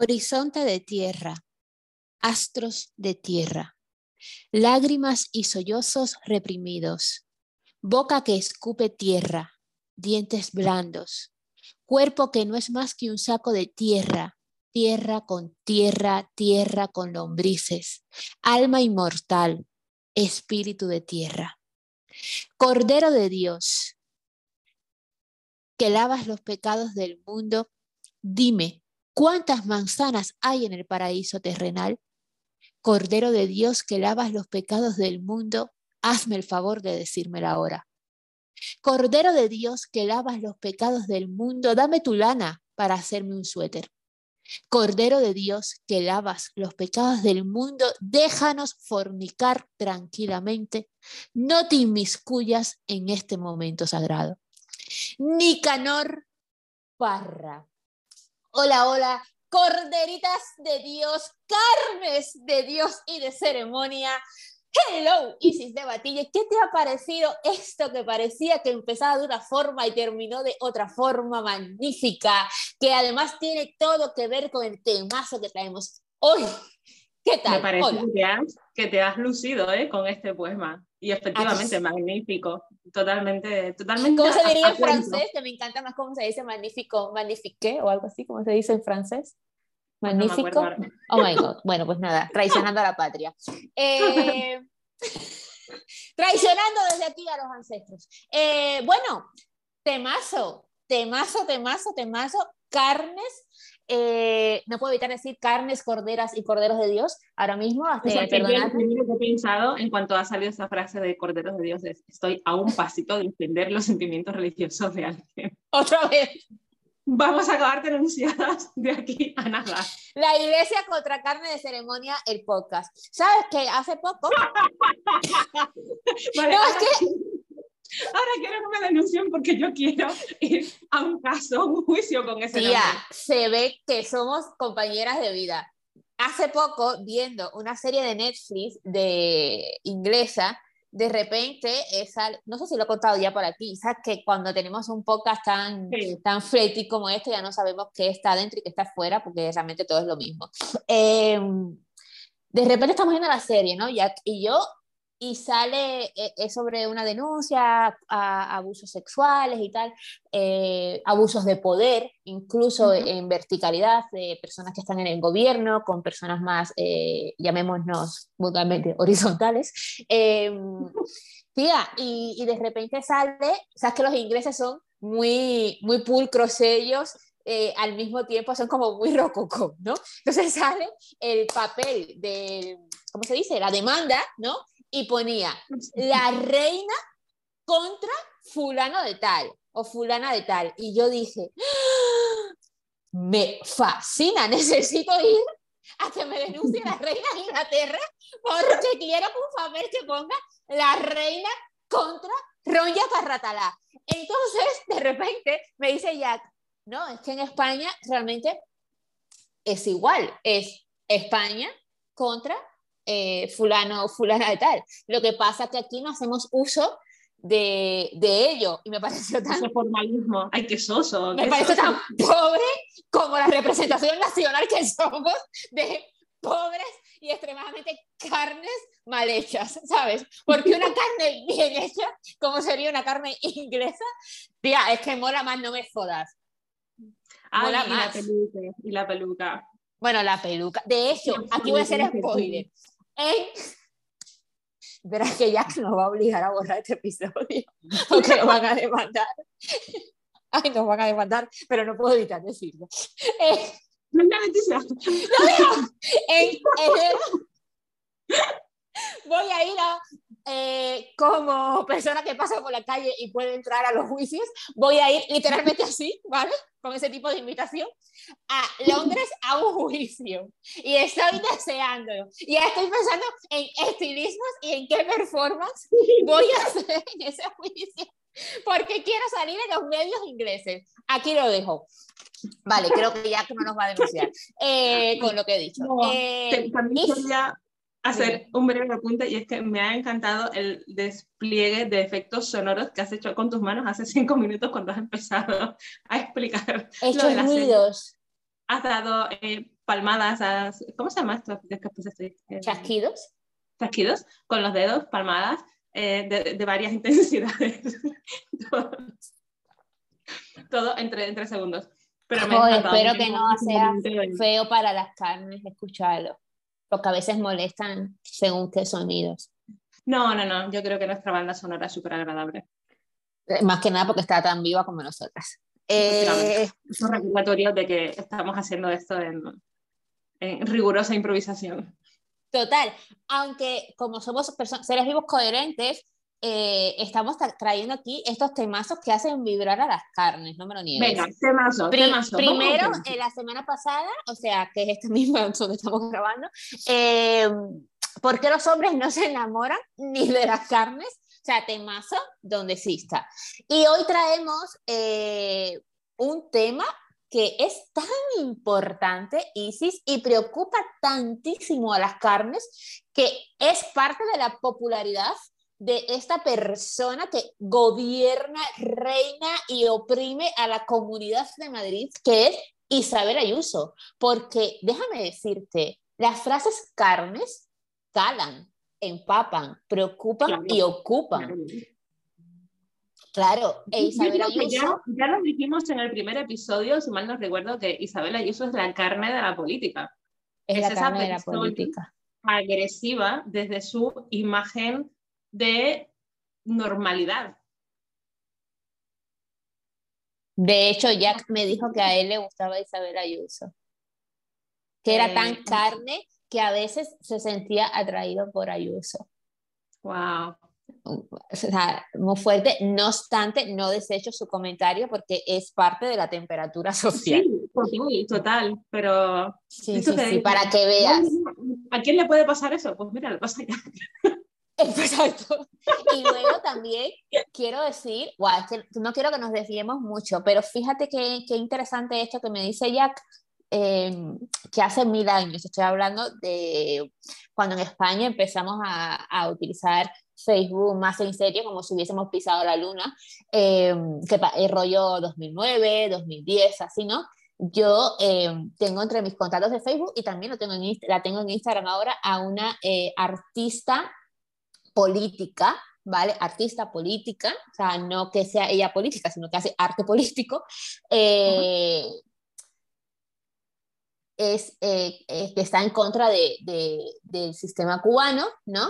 Horizonte de tierra, astros de tierra, lágrimas y sollozos reprimidos, boca que escupe tierra, dientes blandos, cuerpo que no es más que un saco de tierra, tierra con tierra, tierra con lombrices, alma inmortal, espíritu de tierra. Cordero de Dios, que lavas los pecados del mundo, dime, ¿Cuántas manzanas hay en el paraíso terrenal? Cordero de Dios que lavas los pecados del mundo, hazme el favor de decírmelo ahora. Cordero de Dios que lavas los pecados del mundo, dame tu lana para hacerme un suéter. Cordero de Dios que lavas los pecados del mundo, déjanos fornicar tranquilamente, no te inmiscuyas en este momento sagrado. Nicanor Parra, Hola, hola, corderitas de Dios, carnes de Dios y de ceremonia. Hello, Isis de Batille, ¿qué te ha parecido esto que parecía que empezaba de una forma y terminó de otra forma magnífica, que además tiene todo que ver con el temazo que traemos hoy? ¿Qué tal? Me parece Que, te has lucido ¿eh? con este poema. Y efectivamente, magnífico. Totalmente, totalmente. ¿Cómo se diría en francés? Que me encanta más cómo se dice magnífico, magnifique o algo así, ¿cómo se dice en francés? Magnífico. oh my God. Bueno, pues nada, traicionando a la patria. Eh, traicionando desde aquí a los ancestros. Eh, bueno, temazo, temazo, temazo, temazo, carnes eh, no puedo evitar decir carnes, corderas y corderos de Dios ahora mismo. Hasta, o primero que he pensado en cuanto ha salido esa frase de corderos de Dios es, estoy a un pasito de defender los sentimientos religiosos de alguien. Otra vez. Vamos a acabar denunciadas de aquí a nada. La iglesia contra carne de ceremonia, el podcast. ¿Sabes qué? Hace poco... vale, no, es que ahora quiero que me denuncien porque yo quiero ir a un caso, un juicio con ese Tía, se ve que somos compañeras de vida. Hace poco, viendo una serie de Netflix de inglesa, de repente, esa, no sé si lo he contado ya por aquí, sabes que cuando tenemos un podcast tan, tan fleti como este, ya no sabemos qué está dentro y qué está afuera, porque realmente todo es lo mismo. Em, de repente estamos viendo la serie, ¿no? y yo y sale, eh, es sobre una denuncia a abusos sexuales y tal, eh, abusos de poder, incluso en verticalidad de personas que están en el gobierno, con personas más, eh, llamémonos vulgarmente, horizontales. Em, tía, y, y, de repente sale, sabes que los ingleses son muy, muy pulcros ellos, al mismo tiempo son como muy rococó, ¿no? Entonces sale el papel de, ¿cómo se dice? La demanda, ¿no? Y ponía la reina contra fulano de tal o fulana de tal. Y yo dije, ¡Ah! me fascina, necesito ir a que me denuncie la reina de Inglaterra porque quiero un papel que ponga la reina contra Ronja Carratalá. Entonces, de repente, me dice Jack, no, es que en España realmente es igual, es España contra eh, fulano o fulana de tal. Lo que pasa es que aquí no hacemos uso de, de ello y me pareció tan... Ese formalismo, ay, qué soso. Me parece tan pobre como la representación nacional que somos de pobres y extremadamente carnes mal hechas, ¿sabes? Porque una carne bien hecha, como sería una carne inglesa, tía, es que mola más, no me jodas. Mola y La peluca, y la peluca. Bueno, la peluca. De hecho, aquí voy a hacer spoiler en... Verás que Jack nos va a obligar a borrar este episodio porque nos van a demandar. Ay, nos van a demandar, pero no puedo evitar decirlo. Eh, no, no, no, en enero voy a ir a eh, como persona que pasa por la calle y puede entrar a los juicios, voy a ir literalmente así, ¿vale? Con ese tipo de invitación, a Londres a un juicio. Y estoy deseándolo. Y estoy pensando en estilismos y en qué performance voy a hacer en ese juicio. Porque quiero salir en los medios ingleses. Aquí lo dejo. Vale, creo que ya no nos va a denunciar eh, con lo que he dicho. eh, hacer un breve apunte y es que me ha encantado el despliegue de efectos sonoros que has hecho con tus manos hace cinco minutos cuando has empezado a explicar He lo de ruidos. Has dado eh, palmadas, ¿cómo se llama esto? Chasquidos. Chasquidos, con los dedos, palmadas, de, de, varias intensidades. todo, entre, entre segundos. Pero espero que no sea feo para las carnes escucharlo, porque a veces molestan según qué sonidos. No, no, no, yo creo que nuestra banda sonora es súper agradable. Eh, más que nada porque está tan viva como nosotras. Eh... Es un recordatorio de que estamos haciendo esto en, en rigurosa improvisación. Total, aunque como somos seres vivos coherentes, eh, estamos trayendo aquí estos temazos que hacen vibrar a las carnes, no me lo niegues. Venga, temazo, Primero, en la semana pasada, o sea, que es esta misma donde estamos grabando, eh, ¿por qué los hombres no se enamoran ni de las carnes? O sea, temazo donde exista. Y hoy traemos eh, un tema que es tan importante, Isis, y preocupa tantísimo a las carnes, que es parte de la popularidad de esta persona que gobierna, reina y oprime a la comunidad de Madrid, que es Isabel Ayuso. Porque déjame decirte, las frases carnes calan, empapan, preocupan y ocupan. Claro, e Isabel Ayuso. Ya, lo dijimos en el primer episodio, si mal no recuerdo, que Isabel Ayuso es la carne de la política. Es, la carne de la política. Agresiva desde su imagen de normalidad. De hecho, Jack me dijo que a él le gustaba Isabel Ayuso, que era tan carne que a veces se sentía atraído por Ayuso. Wow. O sea, muy fuerte. No obstante, no desecho su comentario porque es parte de la temperatura social. Sí, total, pero... Sí, sí, sí, para que veas. ¿A quién le puede pasar eso? Pues mira, le pasa ya. Exacto. Y luego también quiero decir, no quiero que nos desviemos mucho, pero fíjate qué, qué interesante esto que me dice Jack, em, que hace mil años, estoy hablando de cuando en España empezamos a, a utilizar Facebook más en serio, como si hubiésemos pisado la luna, em, que el rollo 2009, 2010, así, ¿no? Yo em, tengo entre mis contactos de Facebook y también lo tengo en, la tengo en Instagram ahora a una eh, artista política, ¿vale? Artista política, o sea, no que sea ella política, sino que hace arte político, eh, es, eh, que está en contra de, del sistema cubano, ¿no?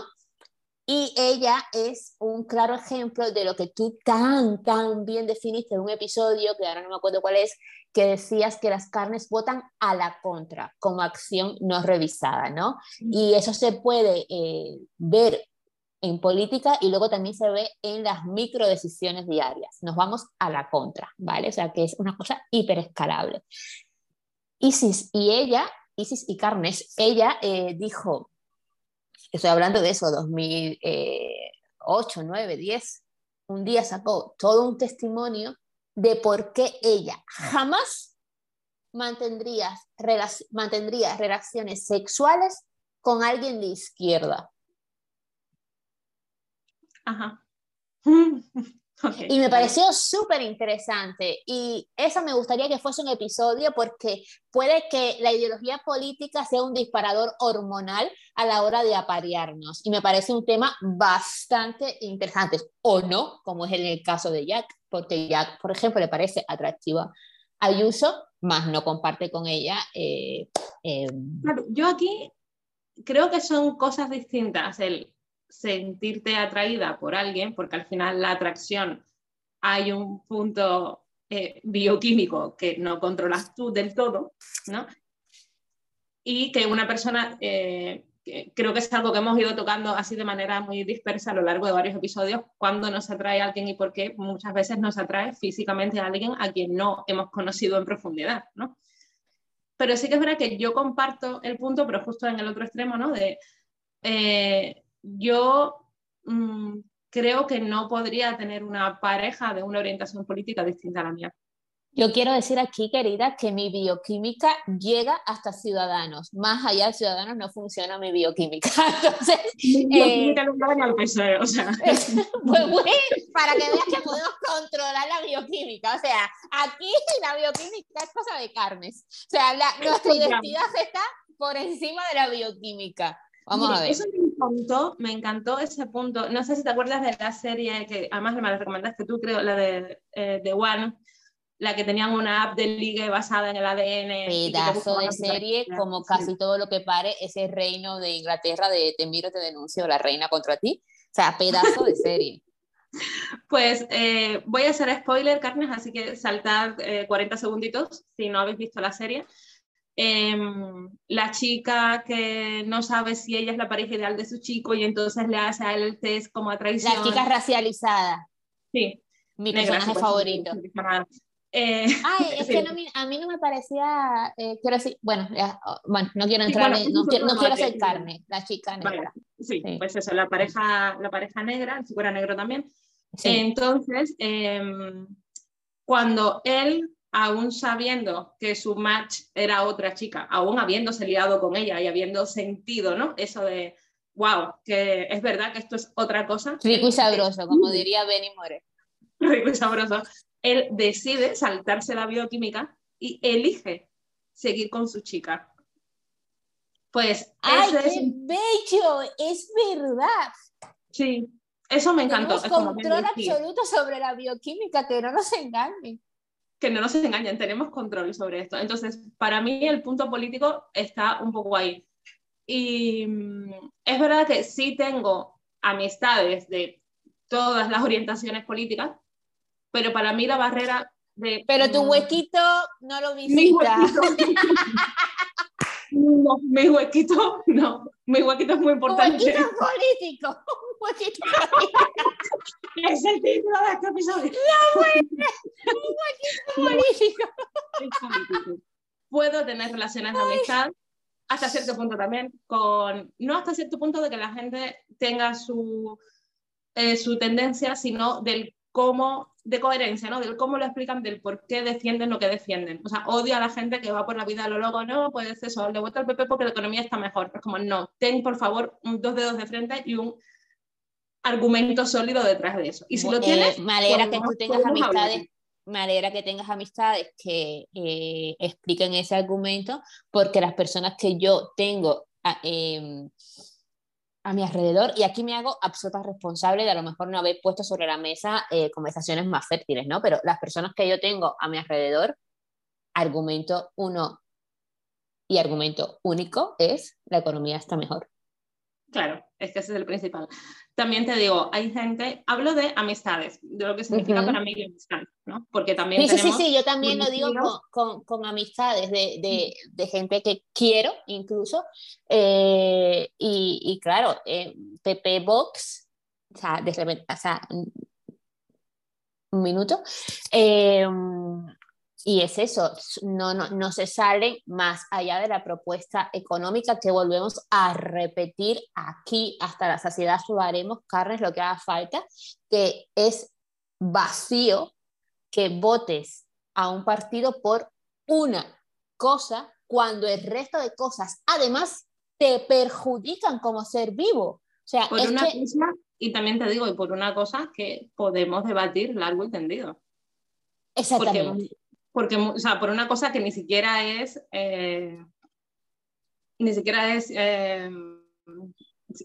Y ella es un claro ejemplo de lo que tú tan, tan bien definiste en un episodio, que ahora no me acuerdo cuál es, que decías que las carnes votan a la contra, como acción no revisada, ¿no? Y eso se puede eh, ver en política y luego también se ve en las micro decisiones diarias. Nos vamos a la contra, ¿vale? O sea, que es una cosa hiperescalable. Isis y ella, Isis y Carnes, ella eh, dijo, estoy hablando de eso, 2008, 9, 10, un día sacó todo un testimonio de por qué ella jamás mantendría, mantendría relaciones sexuales con alguien de izquierda. Y me pareció súper interesante y eso me gustaría que fuese un episodio porque puede que la ideología política sea un disparador hormonal a la hora de aparearnos y me parece un tema bastante interesante o no, como es en el caso de Jack, porque Jack, por ejemplo, le parece atractiva a Ayuso, más no comparte con ella. Eh, em, yo aquí creo que son cosas distintas. El, sentirte atraída por alguien, porque al final la atracción hay un punto eh, bioquímico que no controlas tú del todo, ¿no? Y que una persona, eh, creo que es algo que hemos ido tocando así de manera muy dispersa a lo largo de varios episodios, cuando nos atrae a alguien y por qué muchas veces nos atrae físicamente a alguien a quien no hemos conocido en profundidad, ¿no? Pero sí que es verdad que yo comparto el punto, pero justo en el otro extremo, ¿no? De, eh, yo mm, creo que no podría tener una pareja de una orientación política distinta a la mía. Yo quiero decir aquí, querida, que mi bioquímica llega hasta ciudadanos. Más allá de ciudadanos no funciona mi bioquímica. Entonces, mi bioquímica eh, no al o sea. Pues bueno, para que veas que podemos controlar la bioquímica. O sea, aquí la bioquímica es cosa de carnes. O sea, la, nuestra identidad está por encima de la bioquímica. Vamos a ver. Eso me encantó, me encantó ese punto. No sé si te acuerdas de la serie que además me la recomendaste tú, creo, la de, eh, de One, la que tenían una app de ligue basada en el ADN. Pedazo de serie, como casi todo lo que pare, ese reino de Inglaterra de te miro, te denuncio, la reina contra ti. O sea, pedazo de serie. Pues eh, voy a hacer spoiler, Carnes, así que saltad 40 eh, segunditos si no habéis visto la serie. Em, la chica que no sabe si ella es la pareja ideal de su chico y entonces le hace a él el test como a traición. La chica racializada. Sí. Mi personaje favorito. Eh, Ay, es que a mí no me parecía, eh, quiero decir, bueno, oh, bueno, no quiero entrar, no, quiero, no quiero carne, la chica negra. sí, pues eso, la pareja, la pareja negra, el chico era negro también. Entonces, em, cuando él aún sabiendo que su match era otra chica, aún habiéndose liado con ella y habiendo sentido, ¿no? Eso de, wow, que es verdad que esto es otra cosa. Rico y sabroso, como diría Benny More. Rico y sabroso. Él decide saltarse la bioquímica y elige seguir con su chica. Pues ¡Ay, qué es... bello! Es verdad. Sí, eso me encantó. Tenemos control absoluto sobre la bioquímica, que no nos engañen que no nos engañen, tenemos control sobre esto. Entonces, para mí el punto político está un poco ahí. Y mm, es verdad que sí tengo amistades de todas las orientaciones políticas, pero para mí la barrera de... Pero tu mm, huequito no lo visita. No, mi huequito, no. Mi huequito es muy importante. Huequito político. Huequito político. es el título de este episodio. Un huequito político. Puedo tener relaciones de amistad hasta cierto punto también, con, no hasta cierto punto de que la gente tenga su, eh, su tendencia, sino del cómo, de coherencia, ¿no? Del cómo lo explican, del por qué defienden lo que defienden. O sea, odio a la gente que va por la vida a lo loco, no, pues eso, le voto al PP porque la economía está mejor. Es como, no, ten por favor dos dedos de frente y un argumento sólido detrás de eso. Y si lo eh, tienes... me alegra que tú tengas amistades me alegra que tengas amistades que eh, expliquen ese argumento, porque las personas que yo tengo ah, em, a mi alrededor y aquí me hago absoluta responsable de a lo mejor no haber puesto sobre la mesa eh, conversaciones más fértiles, ¿no? Pero las personas que yo tengo a mi alrededor, argumento uno y argumento único es la economía está mejor. Claro, es que ese es el principal. También te digo, hay gente, hablo de amistades, de lo que significa para mí la amistad, ¿no? Porque también. Sí, sí, sí, yo también lo digo con, con, amistades de, de, de, gente que quiero, incluso. Eh, y, y, claro, eh, PP Box, o sea, de repente, o sea, un minuto. Eh, y es eso, no, no, no, se sale más allá de la propuesta económica que volvemos a repetir aquí hasta la saciedad, sudaremos carnes lo que haga falta, que es vacío que votes a un partido por una cosa cuando el resto de cosas además te perjudican como ser vivo. O sea, por una cosa, y también te digo, y por una cosa que podemos debatir largo y tendido. Exactamente porque, o sea, por una cosa que ni siquiera es, eh, ni siquiera es eh,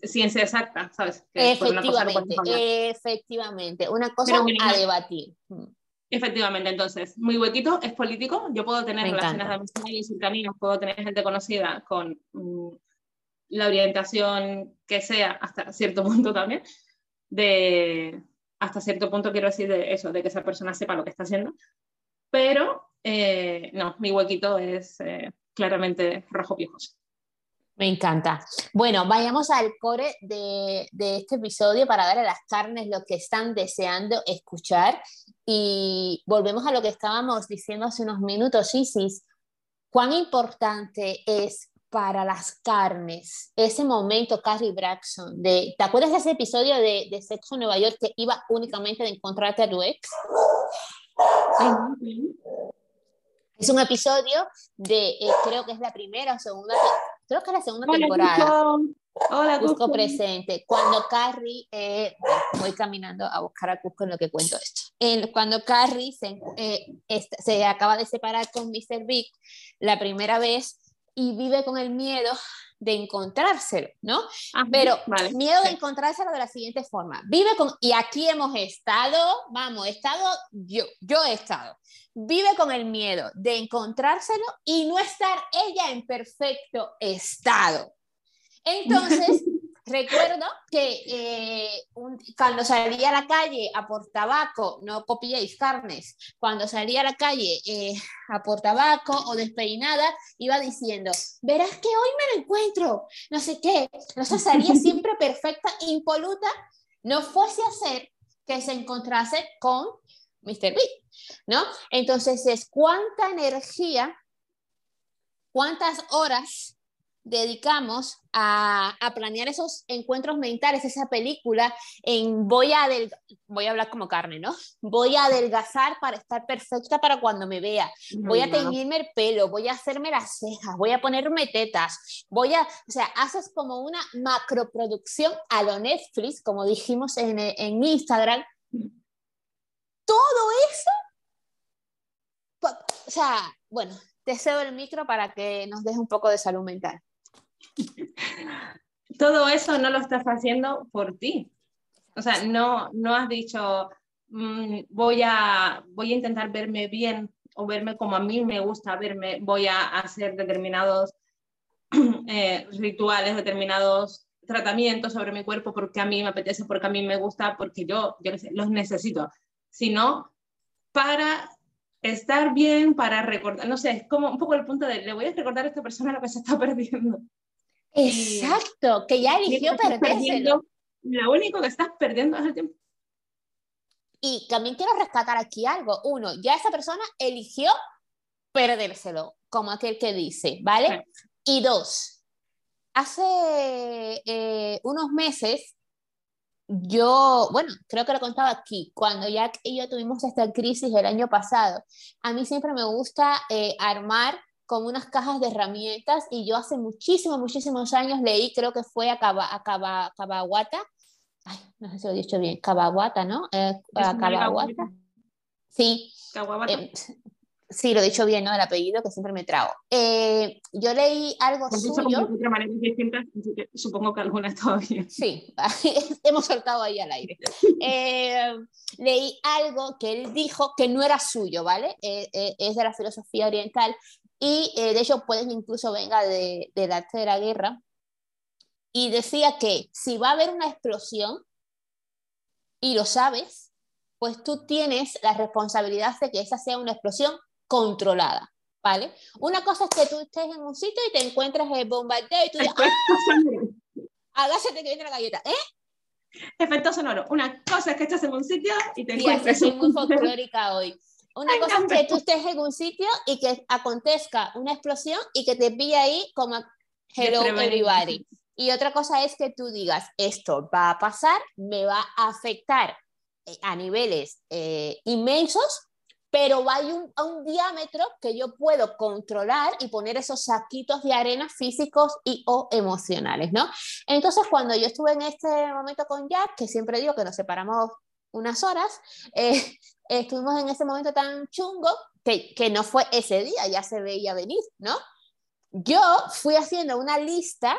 ciencia exacta, ¿sabes? efectivamente, una efectivamente, una cosa a debatir. Mm. Efectivamente, entonces, muy huequito, es político, yo puedo tener relaciones de amistad y cercanías, puedo tener gente conocida con mm, la orientación que sea, hasta cierto punto también, de, hasta cierto punto quiero decir de eso, de que esa persona sepa lo que está haciendo, pero eh, no, mi huequito es eh, claramente rojo piojoso. Me encanta. Bueno, vayamos al core de, este episodio para dar a las carnes lo que están deseando escuchar. Y volvemos a lo que estábamos diciendo hace unos minutos, Isis. ¿Cuán importante es para las carnes ese momento, Carrie Braxton? De, ¿Te acuerdas de ese episodio de, de Sexo en Nueva York que iba únicamente de encontrarte a tu ex? Es un episodio de, eh, creo que es la primera o segunda, creo que es la segunda temporada. Hola, Cusco, presente. Cuando Carrie, eh, voy caminando a buscar a Cusco en lo que cuento esto. cuando Carrie se, eh, se acaba de separar con Mr. Big la primera vez y vive con el miedo de encontrárselo, ¿no? Pero miedo de encontrárselo de la siguiente forma. Vive con, y aquí hemos estado, vamos, he estado, yo, yo he estado. Vive con el miedo de encontrárselo y no estar ella en perfecto estado. Entonces, recuerdo que eh, cuando salía a la calle a por tabaco, no copiéis carnes, cuando salía a la calle eh, a por tabaco o despeinada, iba diciendo, verás que hoy me lo encuentro, no sé qué, no sé, salía siempre perfecta, impoluta, no fuese a ser que se encontrase con Mr. B, ¿no? Entonces es cuánta energía, cuántas horas dedicamos a, planear esos encuentros mentales, esa película en voy a, voy a hablar como carne, ¿no? Voy a adelgazar para estar perfecta para cuando me vea, voy a teñirme el pelo, voy a hacerme las cejas, voy a ponerme tetas, voy a, o sea, haces como una macroproducción a lo Netflix, como dijimos en, en Instagram. Todo eso, o sea, bueno, te cedo el micro para que nos deje un poco de salud mental. Todo eso no lo estás haciendo por ti. O sea, no, no has dicho, mm, voy, a, voy a intentar verme bien o verme como a mí me gusta verme, voy a hacer determinados eh, rituales, determinados tratamientos sobre mi cuerpo porque a mí me apetece, porque a mí me gusta, porque yo, yo los necesito, sino para estar bien, para recordar, no sé, es como un poco el punto de, le voy a recordar a esta persona lo que se está perdiendo. Exacto, que ya eligió perdérselo. Lo único que estás perdiendo es el tiempo. Y también quiero rescatar aquí algo. Uno, ya esa persona eligió perdérselo, como aquel que dice, ¿vale? Y dos, hace eh, unos meses, yo, bueno, creo que lo contaba aquí, cuando Jack y yo tuvimos esta crisis el año pasado, a mí siempre me gusta eh, armar como unas cajas de herramientas y yo hace muchísimos, muchísimos años leí, creo que fue a, Caba, a Cabaguata, ay, no sé si lo he dicho bien, Cabaguata, ¿no? Eh, Cabaguata. Sí. Eh, sí, lo he dicho bien, ¿no? El apellido que siempre me trago. Eh, yo leí algo suyo. De manera distinta, supongo que alguna todavía. Sí, hemos soltado ahí al aire. Eh, leí algo que él dijo que no era suyo, ¿vale? es de la filosofía oriental y eh, de hecho pueden incluso venga de, del arte de la guerra, y decía que si va a haber una explosión y lo sabes, pues tú tienes la responsabilidad de que esa sea una explosión controlada, ¿vale? Una cosa es que tú estés en un sitio y te encuentras el bombardeo y tú dices, ¡ah! Agáchate que viene la galleta, ¿eh? Efecto sonoro. Una cosa es que estás en un sitio y te encuentras... Sí, soy muy folclórica hoy. Una cosa es que tú estés en un sitio y que acontezca una explosión y que te pille ahí como hello everybody. Y otra cosa es que tú digas, esto va a pasar, me va a afectar eh, a niveles eh, inmensos, pero a un, a un diámetro que yo puedo controlar y poner esos saquitos de arena físicos y o emocionales, ¿no? Entonces, cuando yo estuve en este momento con Jack, que siempre digo que nos separamos unas horas, eh, estuvimos en ese momento tan chungo que, que no fue ese día, ya se veía venir, ¿no? Yo fui haciendo una lista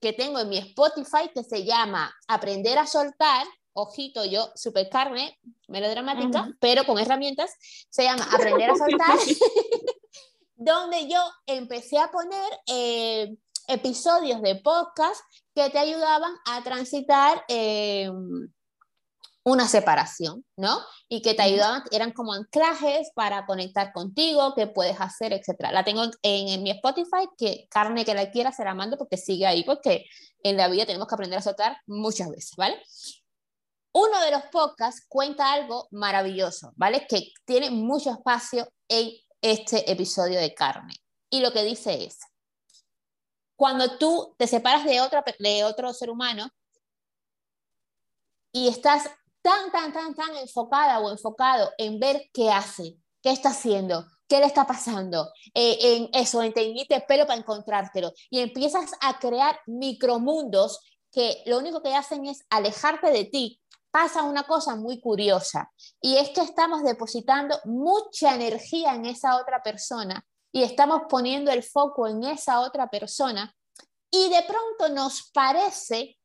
que tengo en mi Spotify que se llama Aprender a soltar, ojito yo, super carne, melodramática, pero con herramientas, se llama Aprender a soltar, donde yo empecé a poner eh, episodios de podcast que te ayudaban a transitar eh, una separación, ¿no? Y que te ayudaban, eran como anclajes para conectar contigo, qué puedes hacer, etcétera. La tengo en, mi Spotify, que carne que la quiera se la mando porque sigue ahí, porque en la vida tenemos que aprender a soltar muchas veces, ¿vale? Uno de los podcasts cuenta algo maravilloso, ¿vale? Que tiene mucho espacio en este episodio de carne. Y lo que dice es, cuando tú te separas de, otra, de otro ser humano y estás tan, tan, tan, tan enfocada o enfocado en ver qué hace, qué está haciendo, ¿Qué le está pasando? Eh, en eso, en teñirte pelo para encontrártelo. Y empiezas a crear micromundos que lo único que hacen es alejarte de ti. Pasa una cosa muy curiosa y es que estamos depositando mucha energía en esa otra persona y estamos poniendo el foco en esa otra persona y de pronto nos parece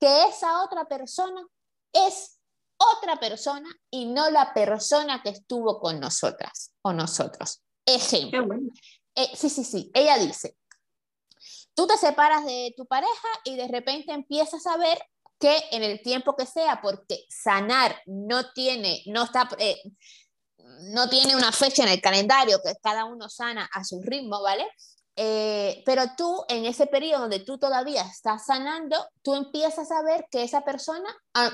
que esa otra persona es otra persona y no la persona que estuvo con nosotras o nosotros. Ejemplo. Eh, sí, sí, sí. Ella dice, tú te separas de tu pareja y de repente empiezas a ver que en el tiempo que sea, porque sanar no tiene, no está, eh, no tiene una fecha en el calendario, que cada uno sana a su ritmo, ¿vale? Eh, pero tú, en ese periodo donde tú todavía estás sanando, tú empiezas a ver que esa persona ah,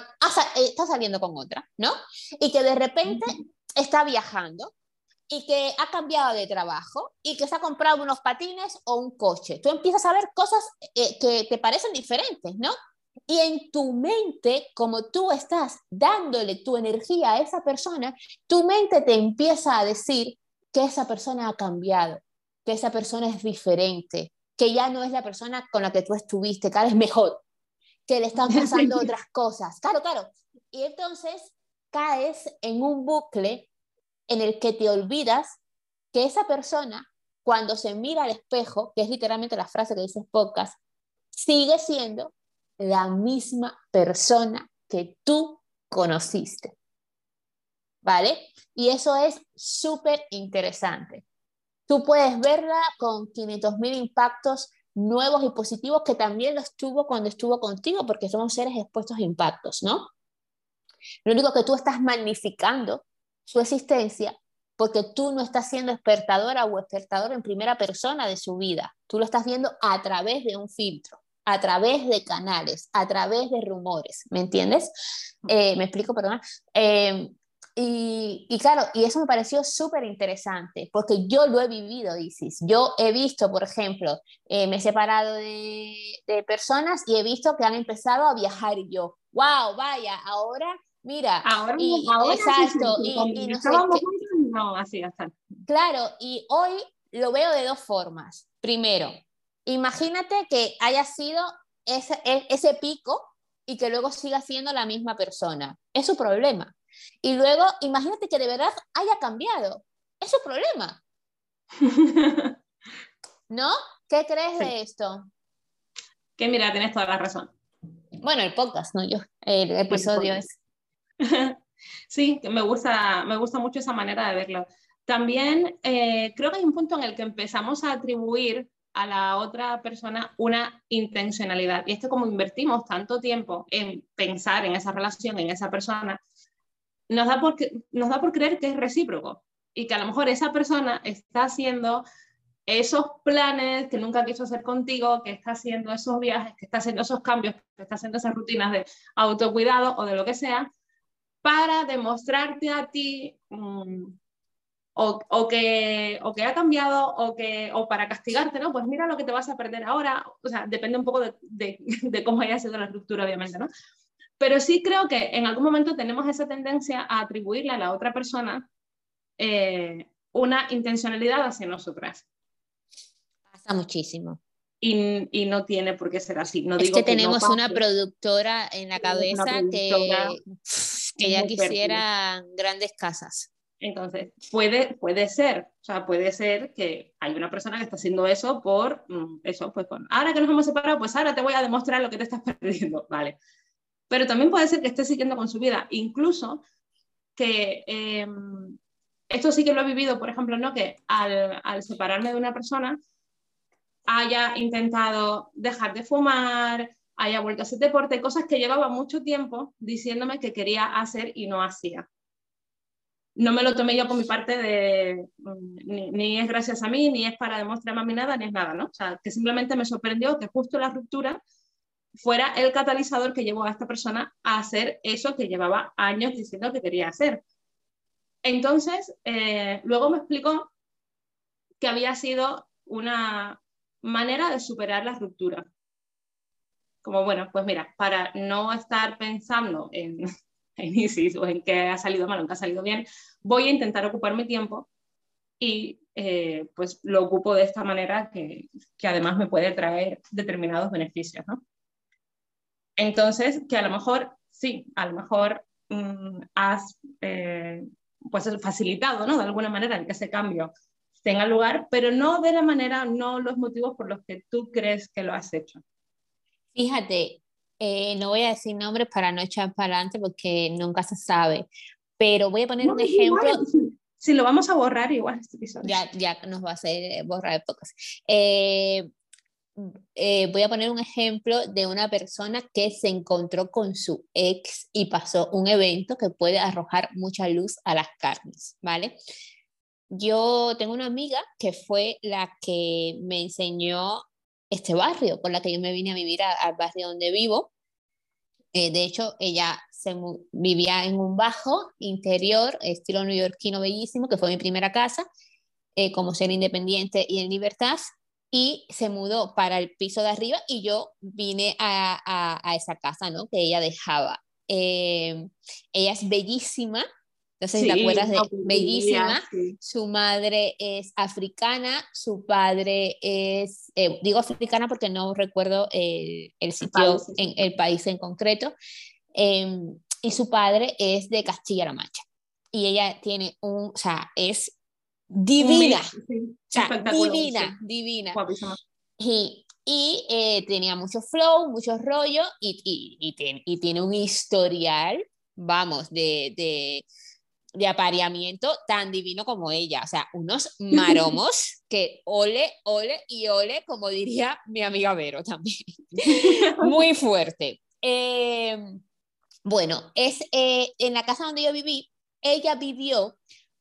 está saliendo con otra, ¿no? Y que de repente está viajando y que ha cambiado de trabajo y que se ha comprado unos patines o un coche. Tú empiezas a ver cosas eh, que te parecen diferentes, ¿no? Y en tu mente, como tú estás dándole tu energía a esa persona, tu mente te empieza a decir que esa persona ha cambiado, que esa persona es diferente, que ya no es la persona con la que tú estuviste, cada vez mejor, que le están pasando otras cosas. Claro, claro. Y entonces caes en un bucle en el que te olvidas que esa persona, cuando se mira al espejo, que es literalmente la frase que dices podcast, sigue siendo la misma persona que tú conociste. ¿Vale? Y eso es súper interesante. Tú puedes verla con 500.000 impactos nuevos y positivos que también los tuvo cuando estuvo contigo, porque somos seres expuestos a impactos, ¿no? Lo único que tú estás magnificando su existencia porque tú no estás siendo despertadora o despertador en primera persona de su vida. Tú lo estás viendo a través de un filtro, a través de canales, a través de rumores, ¿me entiendes? Eh, me explico, perdón. Eh, y, claro, y eso me pareció súper interesante, porque yo lo he vivido, Isis. Yo he visto, por ejemplo, eh, me he separado de, personas y he visto que han empezado a viajar y yo, wow, vaya, ahora, mira, ahora, y, exacto, y, no, así hasta. Claro, y hoy lo veo de dos formas. Primero, imagínate que haya sido ese, e, ese pico y que luego siga siendo la misma persona. Es su problema y luego, imagínate que de verdad haya cambiado. Es su problema. ¿No? ¿Qué crees de esto? Que mira, tienes toda la razón. Bueno, el podcast, no yo. El episodio es. sí, me gusta, me gusta mucho esa manera de verlo. También eh, creo que hay un punto en el que empezamos a atribuir a la otra persona una intencionalidad. Y esto como invertimos tanto tiempo en pensar en esa relación, en esa persona, nos da, por, nos da por creer que es recíproco y que a lo mejor esa persona está haciendo esos planes que nunca quiso hacer contigo, que está haciendo esos viajes, que está haciendo esos cambios, que está haciendo esas rutinas de autocuidado o de lo que sea, para demostrarte a ti mm, o, que, o que ha cambiado o, que, o para castigarte, ¿no? Pues mira lo que te vas a perder ahora, o sea, depende un poco de, de, de cómo haya sido la estructura, obviamente, ¿no? Pero sí creo que en algún momento tenemos esa tendencia a atribuirle a la otra persona eh, una intencionalidad hacia nosotras. Pasa muchísimo. Y, no tiene por qué ser así. No es digo que, tenemos una productora en la cabeza que, que ya quisiera grandes casas. Entonces, puede, puede ser, o sea, puede ser que hay una persona que está haciendo eso por mm, eso, pues con, ahora que nos hemos separado, pues ahora te voy a demostrar lo que te estás perdiendo, vale pero también puede ser que esté siguiendo con su vida, incluso que em, esto sí que lo he vivido, por ejemplo, ¿no? que al, separarme de una persona haya intentado dejar de fumar, haya vuelto a hacer deporte, cosas que llevaba mucho tiempo diciéndome que quería hacer y no hacía. No me lo tomé yo por mi parte de, mm, ni, es gracias a mí, ni es para demostrarme a nada, ni es nada, ¿no? O sea, que simplemente me sorprendió que justo la ruptura fuera el catalizador que llevó a esta persona a hacer eso que llevaba años diciendo que quería hacer. Entonces, eh, luego me explicó que había sido una manera de superar la ruptura. Como, bueno, pues mira, para no estar pensando en, en ISIS o en que ha salido mal o en que ha salido bien, voy a intentar ocupar mi tiempo y eh, pues lo ocupo de esta manera que, que, además me puede traer determinados beneficios, ¿no? Entonces, que a lo mejor, sí, a lo mejor mm, has eh, pues facilitado, ¿no? De alguna manera el que ese cambio tenga lugar, pero no de la manera, no los motivos por los que tú crees que lo has hecho. Fíjate, eh, no voy a decir nombres para no echar para adelante porque nunca se sabe, pero voy a poner un ejemplo. si lo vamos a borrar igual este episodio. Ya, ya nos va a hacer eh, borrar de pocas. Eh, voy a poner un ejemplo de una persona que se encontró con su ex y pasó un evento que puede arrojar mucha luz a las carnes, ¿vale? Yo tengo una amiga que fue la que me enseñó este barrio, por la que yo me vine a vivir al barrio donde vivo. Eh, de hecho, ella se vivía en un bajo interior, estilo neoyorquino bellísimo, que fue mi primera casa, eh, como ser independiente y en libertad, y se mudó para el piso de arriba y yo vine a, a, esa casa, ¿no? Que ella dejaba. Eh, ella es bellísima, entonces, si te acuerdas de bellísima, su madre es africana, su padre es, eh, digo africana porque no recuerdo el, el sitio, en el país en concreto, em, y su padre es de Castilla-La Mancha. Y ella tiene un, o sea, es divina, o sea, divina, divina. Y, y eh, tenía mucho flow, mucho rollo y, y, y, tiene, y tiene un historial, vamos, de, de de apareamiento tan divino como ella. O sea, unos maromos que ole, ole y ole, como diría mi amiga Vero también. Muy fuerte. Em, bueno, es eh, en la casa donde yo viví, ella vivió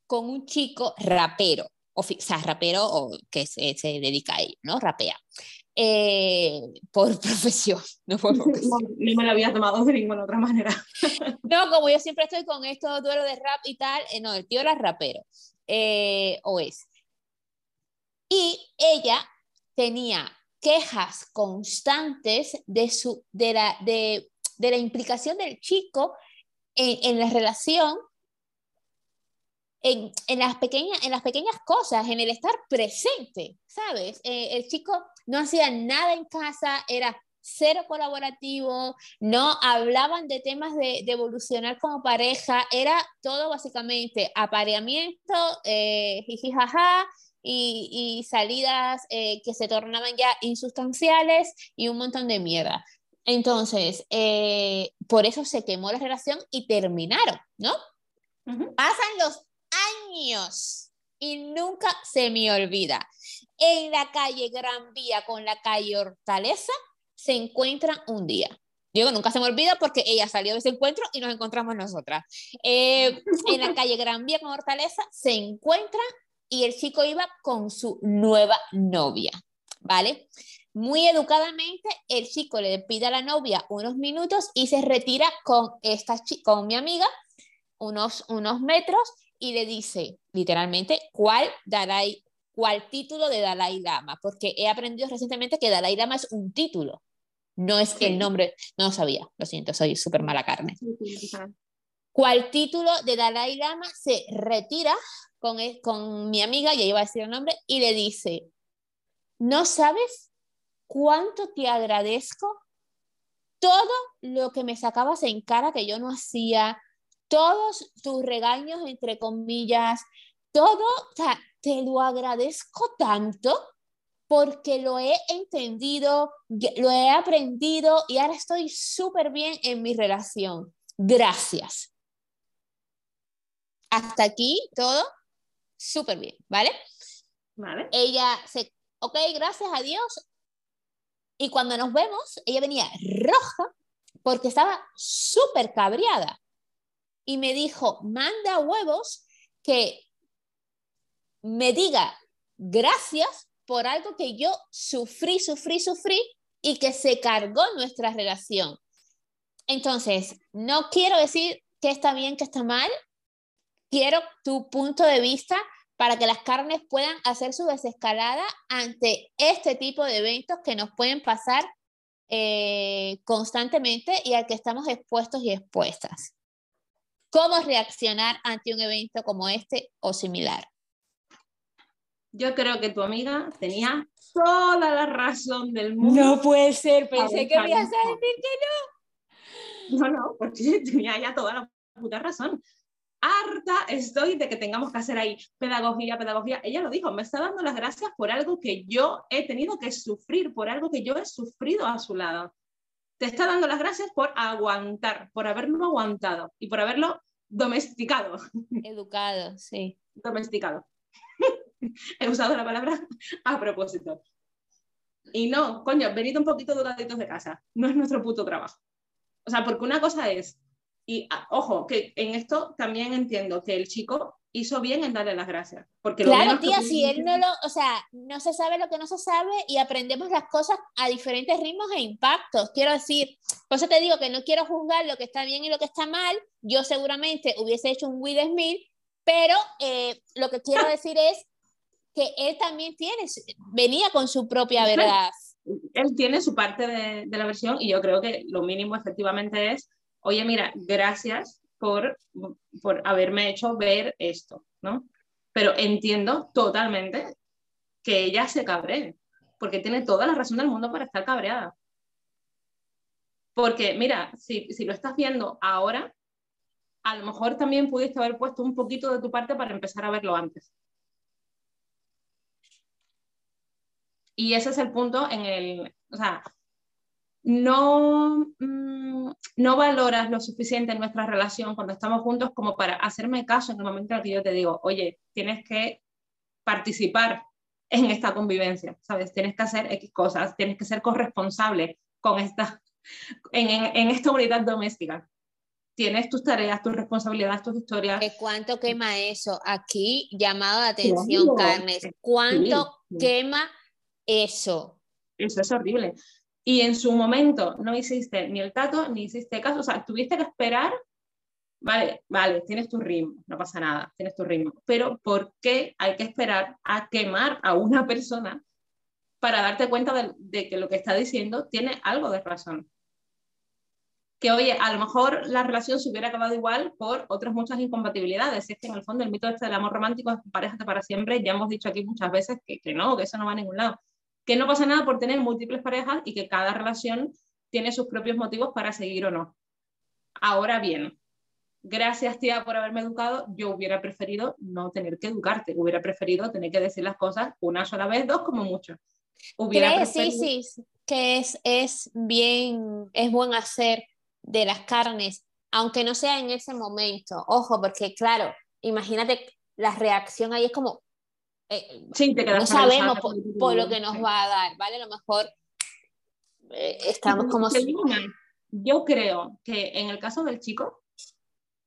con un chico rapero, o, sea, rapero o que se, se dedica a ello, ¿no? Rapea. Eh, por profesión, no por ni me lo había tomado de ninguna otra manera. no, como yo siempre estoy con esto duelo de rap y tal, eh, no, el tío era rapero, eh, o es. Y ella tenía quejas constantes de, su, de, la, de, de la implicación del chico en, en la relación en, en, las pequeñas, en las pequeñas cosas, en el estar presente, ¿sabes? Eh, el chico no hacía nada en casa, era cero colaborativo, no hablaban de temas de, de evolucionar como pareja, era todo básicamente apareamiento, eh, jaja y, y, salidas eh, que se tornaban ya insustanciales y un montón de mierda. Entonces, eh, por eso se quemó la relación y terminaron, ¿no? Pasan los años y nunca se me olvida. En la calle Gran Vía con la calle Hortaleza se encuentran un día. Digo, nunca se me olvida porque ella salió de ese encuentro y nos encontramos nosotras. Eh, en la calle Gran Vía con Hortaleza se encuentran y el chico iba con su nueva novia, ¿vale? Muy educadamente, el chico le pide a la novia unos minutos y se retira con, esta con mi amiga unos, unos metros y le dice literalmente cuál Dalai, cuál título de Dalai Lama, porque he aprendido recientemente que Dalai Lama es un título, no es que el nombre, no lo sabía, lo siento, soy súper mala carne. ¿Cuál título de Dalai Lama se retira con, con mi amiga, ya iba a decir el nombre, y le dice, ¿no sabes cuánto te agradezco todo lo que me sacabas en cara que yo no hacía, todos tus regaños, entre comillas, todo, o sea, te lo agradezco tanto porque lo he entendido, lo he aprendido y ahora estoy súper bien en mi relación. Gracias. Hasta aquí todo súper bien, ¿vale? Vale. Ella se, ok, gracias a Dios. Y cuando nos vemos, ella venía roja porque estaba súper cabreada y me dijo, manda huevos que me diga gracias por algo que yo sufrí, sufrí, sufrí y que se cargó nuestra relación. Entonces, no quiero decir que está bien, que está mal, quiero tu punto de vista para que las carnes puedan hacer su desescalada ante este tipo de eventos que nos pueden pasar eh, constantemente y al que estamos expuestos y expuestas cómo reaccionar ante un evento como este o similar. yo creo que tu amiga tenía toda la razón del mundo. No puede ser, pensé que ibas a decir que no. No, no, porque tenía ya toda la puta razón. Harta estoy de que tengamos que hacer ahí pedagogía, pedagogía. Ella lo dijo, me está dando las gracias por algo que yo he tenido que sufrir, por algo que yo he sufrido a su lado. Te está dando las gracias por aguantar, por haberlo aguantado y por haberlo domesticado. Educado, sí. Domesticado. He usado la palabra a propósito. Y no, coño, venid un poquito educaditos de casa. No es nuestro puto trabajo. O sea, porque una cosa es, y ojo, que en esto también entiendo que el chico hizo bien en darle las gracias. Porque claro, tía, si él no lo, o sea, no se sabe lo que no se sabe y aprendemos las cosas a diferentes ritmos e impactos. Quiero decir, por eso te digo que no quiero juzgar lo que está bien y lo que está mal. Yo seguramente hubiese hecho un Will Smith, pero eh, lo que quiero decir es que él también tiene, venía con su propia verdad. Él tiene su parte de, de la versión y yo creo que lo mínimo efectivamente es, oye, mira, gracias por, por haberme hecho ver esto, ¿no? Pero entiendo totalmente que ella se cabree, porque tiene toda la razón del mundo para estar cabreada. Porque, mira, si, si lo estás viendo ahora, a lo mejor también pudiste haber puesto un poquito de tu parte para empezar a verlo antes. Y ese es el punto en el, o sea, no, mm, no valoras lo suficiente en nuestra relación cuando estamos juntos como para hacerme caso en el momento en el que yo te digo, oye, tienes que participar en esta convivencia, ¿sabes? Tienes que hacer X cosas, tienes que ser corresponsable con esta, en, en, esta unidad doméstica. Tienes tus tareas, tus responsabilidades, tus historias. ¿Cuánto quema eso? Aquí, llamado de atención, Carnes. ¿Cuánto quema eso. Eso es horrible. Y en su momento no hiciste ni el tato ni hiciste caso, o sea, tuviste que esperar, vale, vale, tienes tu ritmo, no pasa nada, tienes tu ritmo, pero ¿por qué hay que esperar a quemar a una persona para darte cuenta de, que lo que está diciendo tiene algo de razón? que oye, a lo mejor la relación se hubiera acabado igual por otras muchas incompatibilidades. Es que en el fondo el mito este del amor romántico es pareja para siempre, ya hemos dicho aquí muchas veces que, que no, que eso no va a ningún lado que no pasa nada por tener múltiples parejas y que cada relación tiene sus propios motivos para seguir o no. Ahora bien, gracias tía por haberme educado, yo hubiera preferido no tener que educarte, hubiera preferido tener que decir las cosas una sola vez, dos como mucho. Hubiera Sí, sí, que es, es bien, es buen hacer de las carnes, aunque no sea en ese momento. Ojo, porque claro, imagínate la reacción ahí es como, eh, no sabemos por, lo que nos va a dar, ¿vale? A lo mejor eh, estamos como... Yo creo que en el caso del chico,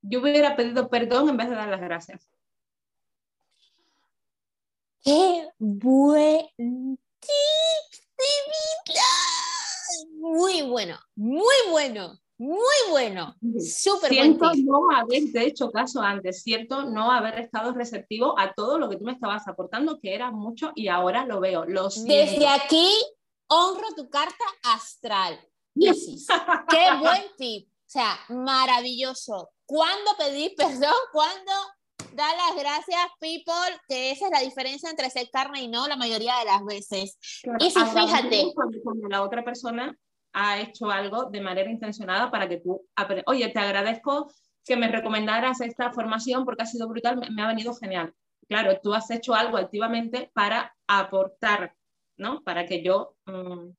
yo hubiera pedido perdón en vez de dar las gracias. ¡Qué buen tip Muy bueno, muy bueno. Muy bueno, súper Siento no haberte hecho caso antes, cierto no haber estado receptivo a todo lo que tú me estabas aportando, que era mucho y ahora lo veo. Lo Desde aquí honro tu carta astral. Qué buen tip. O sea, maravilloso. ¿Cuándo pedir perdón? ¿Cuándo dar las gracias, people? Que esa es la diferencia entre ser carne y no la mayoría de las veces. y si fíjate. Cuando la otra persona ha hecho algo de manera intencionada para que tú, oye, te agradezco que me recomendaras esta formación porque ha sido brutal, me, ha venido genial. Claro, tú has hecho algo activamente para aportar, ¿no? Para que yo, mm,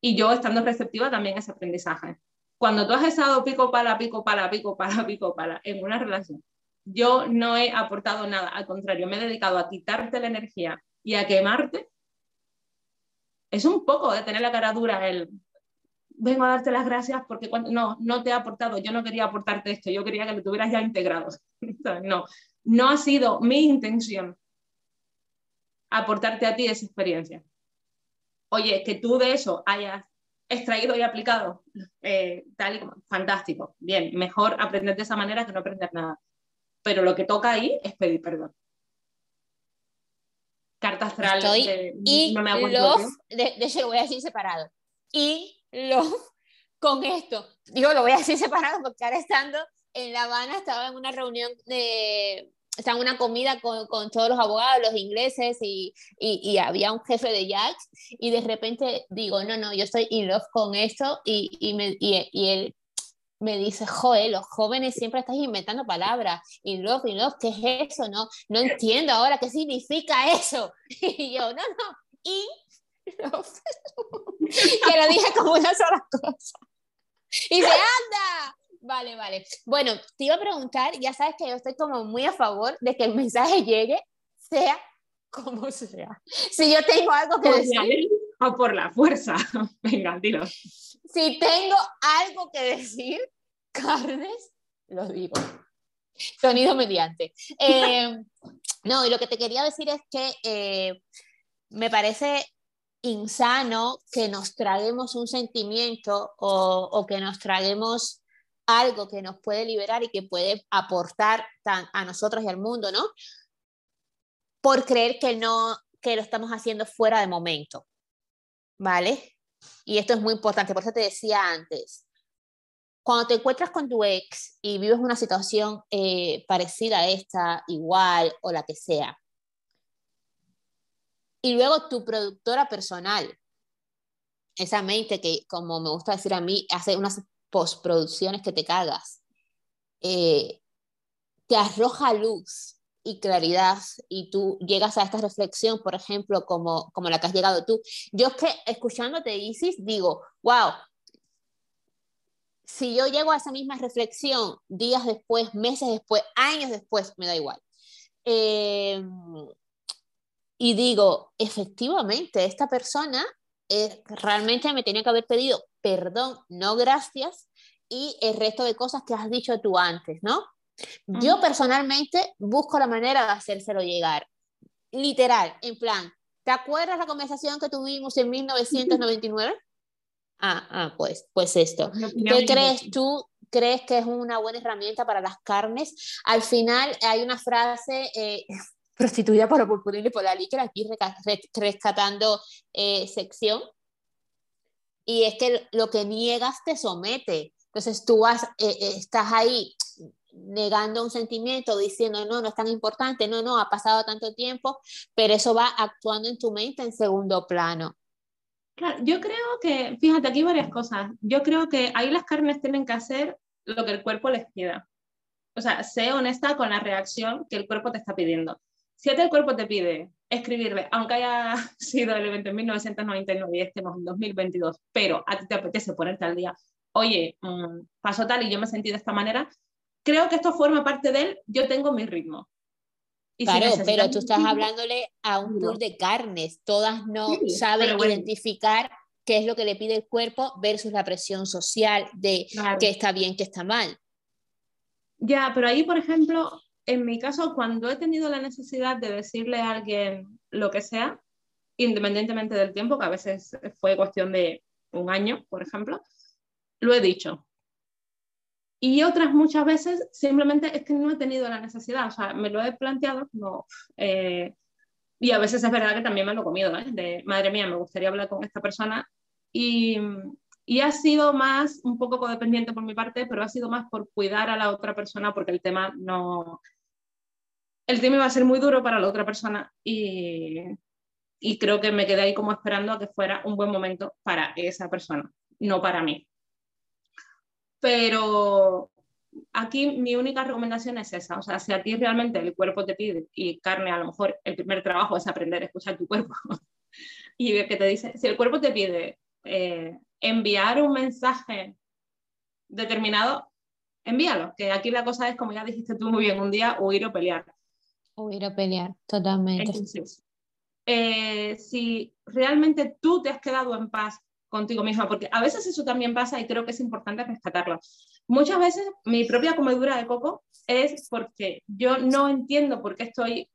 y yo estando receptiva también a ese aprendizaje. Cuando tú has estado pico para, pico para, pico para, pico para en una relación, yo no he aportado nada, al contrario, me he dedicado a quitarte la energía y a quemarte, es un poco de tener la cara dura el, vengo a darte las gracias porque cuando, no, no te he aportado, yo no quería aportarte esto, yo quería que lo tuvieras ya integrado. no, no ha sido mi intención aportarte a ti esa experiencia. Oye, que tú de eso hayas extraído y aplicado eh, tal y como, fantástico, bien, mejor aprender de esa manera que no aprender nada. Pero lo que toca ahí es pedir perdón. Carta astral. y no me de, de hecho lo voy a decir separado. Y lo, con esto. Digo, lo voy a decir separado porque ahora estando en La Habana estaba en una reunión de, está en una comida con, con, todos los abogados, los ingleses, y, y, y, había un jefe de Jax, y de repente digo, no, no, yo estoy in love con esto, y, y, me, y él me dice, joder, los jóvenes siempre están inventando palabras, in love, in love, ¿qué es eso? No, no entiendo ahora qué significa eso. Y yo, no, no, in love. que lo dije como una sola cosa. Y dice, anda, Vale, vale. Bueno, te iba a preguntar, ya sabes que yo estoy como muy a favor de que el mensaje llegue, sea como sea. Si yo tengo algo que decir. O por la fuerza. Venga, dilo. Si tengo algo que decir, carnes, lo digo. Sonido mediante. Eh, no, y lo que te quería decir es que eh, me parece insano que nos traguemos un sentimiento o, que nos traguemos algo que nos puede liberar y que puede aportar a nosotros y al mundo, ¿no? Por creer que no, que lo estamos haciendo fuera de momento, ¿vale? Y esto es muy importante, por eso te decía antes, cuando te encuentras con tu ex y vives una situación eh, parecida a esta, igual o la que sea, y luego tu productora personal, esa mente que, como me gusta decir a mí, hace unas postproducciones que te cagas, eh, te arroja luz y claridad y tú llegas a esta reflexión, por ejemplo, como, como la que has llegado tú. Yo es que escuchándote, Isis, digo, wow, si yo llego a esa misma reflexión días después, meses después, años después, me da igual. Eh, y digo, efectivamente, esta persona eh, realmente me tenía que haber pedido perdón, no gracias, y el resto de cosas que has dicho tú antes, ¿no? Yo personalmente busco la manera de hacérselo llegar. Literal, en plan, ¿te acuerdas la conversación que tuvimos en 1999? Ah, ah, pues, pues esto. ¿Qué crees tú? ¿Crees que es una buena herramienta para las carnes? Al final hay una frase eh, prostituida por lo purpurina y por la líquida, aquí rescatando eh, sección, y es que lo que niegas te somete. Entonces tú vas, eh, eh, estás ahí negando un sentimiento, diciendo, no, no es tan importante, no, no, ha pasado tanto tiempo, pero eso va actuando en tu mente en segundo plano. Claro, yo creo que, fíjate, aquí varias cosas. Yo creo que ahí las carnes tienen que hacer lo que el cuerpo les pida. O sea, sé honesta con la reacción que el cuerpo te está pidiendo. Si el cuerpo te pide escribirle, aunque haya sido el evento en 1999 y estemos en 2022, pero a ti te apetece ponerte al día, oye, mmm, pasó tal y yo me sentí de esta manera, creo que esto forma parte de él, yo tengo mi ritmo. claro, pero tú estás hablándole a un tour de carnes, todas no saben identificar qué es lo que le pide el cuerpo versus la presión social de que está bien, que está mal. Ya, pero ahí, por ejemplo, en mi caso, cuando he tenido la necesidad de decirle a alguien lo que sea, independientemente del tiempo, que a veces fue cuestión de un año, por ejemplo, lo he dicho. Y otras muchas veces simplemente es que no he tenido la necesidad, o sea, me lo he planteado como... Eh, y a veces es verdad que también me lo he comido, ¿eh? de madre mía, me gustaría hablar con esta persona. Y, y ha sido más, un poco codependiente por mi parte, pero ha sido más por cuidar a la otra persona porque el tema no, el tema iba a ser muy duro para la otra persona y, creo que me quedé ahí como esperando a que fuera un buen momento para esa persona, no para mí. Pero aquí mi única recomendación es esa, o sea, si a ti realmente el cuerpo te pide y carne, a lo mejor el primer trabajo es aprender a escuchar tu cuerpo y ver qué te dice, si el cuerpo te pide eh, enviar un mensaje determinado, envíalo, que aquí la cosa es, como ya dijiste tú muy bien, un día huir o pelear. O ir a pelear, totalmente. Eh, si realmente tú te has quedado en paz contigo misma, porque a veces eso también pasa y creo que es importante rescatarlo. Muchas veces mi propia comedura de coco es porque yo no entiendo por qué estoy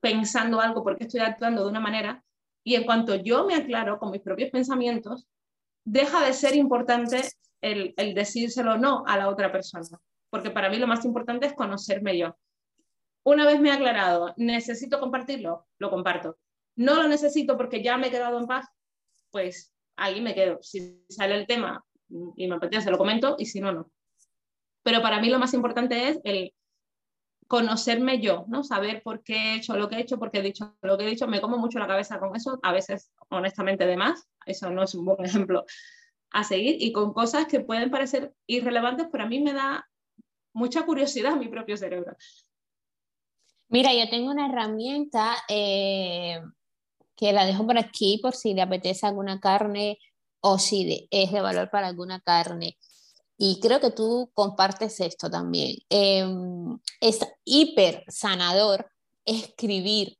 pensando algo, por qué estoy actuando de una manera, y en cuanto yo me aclaro con mis propios pensamientos, deja de ser importante el, el decírselo no a la otra persona, porque para mí lo más importante es conocerme yo. Una vez me he aclarado, necesito compartirlo, lo comparto. No lo necesito porque ya me he quedado en paz, pues ahí me quedo. Si sale el tema y me apetece, lo comento y si no, no. Pero para mí lo más importante es el conocerme yo, ¿no? Saber por qué he hecho lo que he hecho, por qué he dicho lo que he dicho. Me como mucho la cabeza con eso, a veces honestamente de más. Eso no es un buen ejemplo a seguir. Y con cosas que pueden parecer irrelevantes, pero a mí me da mucha curiosidad mi propio cerebro. Mira, yo tengo una herramienta eh, que la dejo por aquí por si le apetece alguna carne o si es de valor para alguna carne. Y creo que tú compartes esto también. Em, es hiper sanador escribir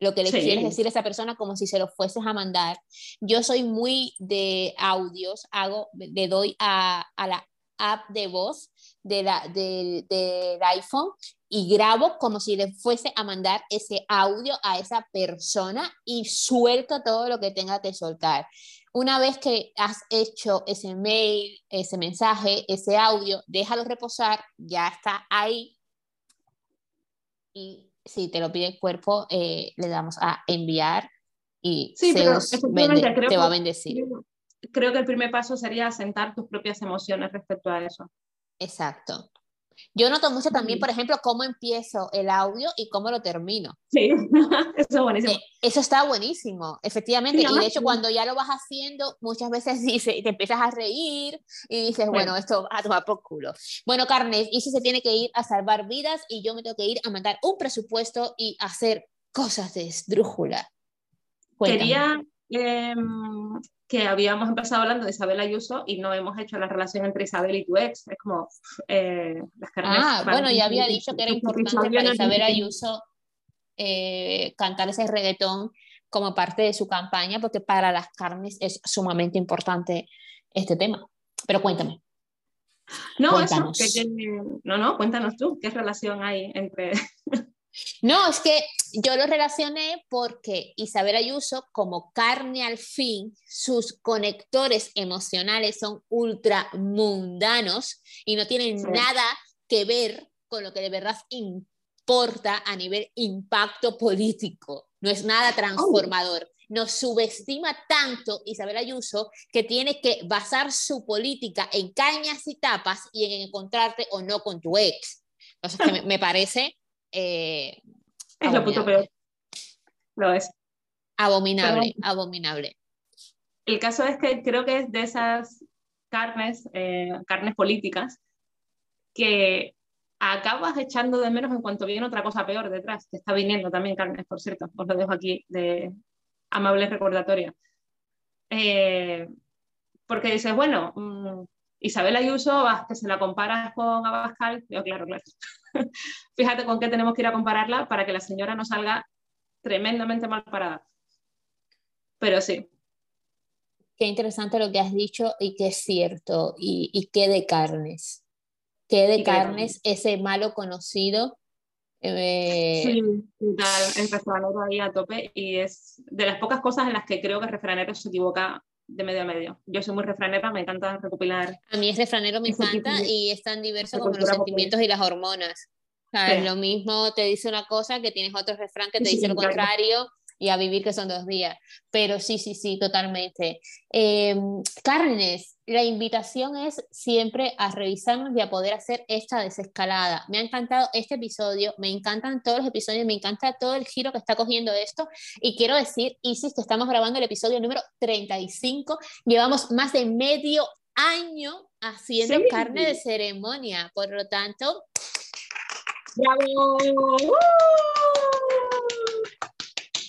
lo que le quieres decir a esa persona como si se lo fueses a mandar. Yo soy muy de audios, hago, le doy a, a la app de voz de la, del iPhone y grabo como si le fuese a mandar ese audio a esa persona y suelto todo lo que tenga que soltar. Una vez que has hecho ese mail, ese mensaje, ese audio, déjalo reposar, ya está ahí. Y si te lo pide el cuerpo, eh, le damos a enviar y se te va a bendecir. Creo que el primer paso sería sentar tus propias emociones respecto a eso. Exacto. Yo noto mucho también, por ejemplo, cómo empiezo el audio y cómo lo termino. Sí, eso es buenísimo. Eh, eso está buenísimo, efectivamente. y de hecho, cuando ya lo vas haciendo, muchas veces dice, te empiezas a reír y dices, bueno, esto a tomar por culo. Bueno, Carnes, y si se tiene que ir a salvar vidas y yo me tengo que ir a mandar un presupuesto y hacer cosas de esdrújula. Quería em, que habíamos empezado hablando de Isabel Ayuso y no hemos hecho la relación entre Isabel y tu ex. Es como eh, las carnes. Ah, bueno, ya había dicho que era importante para Isabel Ayuso eh, cantar ese reggaetón como parte de su campaña, porque para las carnes es sumamente importante este tema. Pero cuéntame. No, eso, no, no, cuéntanos tú, ¿qué relación hay entre no, es que yo lo relacioné porque Isabel Ayuso, como carne al fin, sus conectores emocionales son ultramundanos y no tienen nada que ver con lo que de verdad importa a nivel impacto político. No es nada transformador. Nos subestima tanto Isabel Ayuso que tiene que basar su política en cañas y tapas y en encontrarte o no con tu ex. Entonces, me parece eh, es lo puto peor. Lo es. Abominable, abominable. El caso es que creo que es de esas carnes, eh, carnes políticas, que acabas echando de menos en cuanto viene otra cosa peor detrás, que está viniendo también carnes, por cierto, os lo dejo aquí de amable recordatoria. Eh, porque dices, bueno, mm, Isabel Ayuso, que se la comparas con Abascal, yo claro, claro. Fíjate con qué tenemos que ir a compararla para que la señora no salga tremendamente mal parada. Pero sí. Qué interesante lo que has dicho y que es cierto. Y, qué de carnes. Qué de carnes ese malo conocido. Eh, sí, el refranero ahí a tope y es de las pocas cosas en las que creo que el refranero se equivoca de medio a medio. Yo soy muy refranera, me encanta recopilar. A mí es refranero, me encanta y es tan diverso como los sentimientos y las hormonas. Lo mismo te dice una cosa que tienes otro refrán que te dice lo contrario y a vivir que son dos días. Pero sí, sí, sí, totalmente. Em, Carnes, la invitación es siempre a revisarnos y a poder hacer esta desescalada. Me ha encantado este episodio, me encantan todos los episodios, me encanta todo el giro que está cogiendo esto. Y quiero decir, Isis, que estamos grabando el episodio número 35, llevamos más de medio año haciendo carne de ceremonia, por lo tanto... ¡Bravo!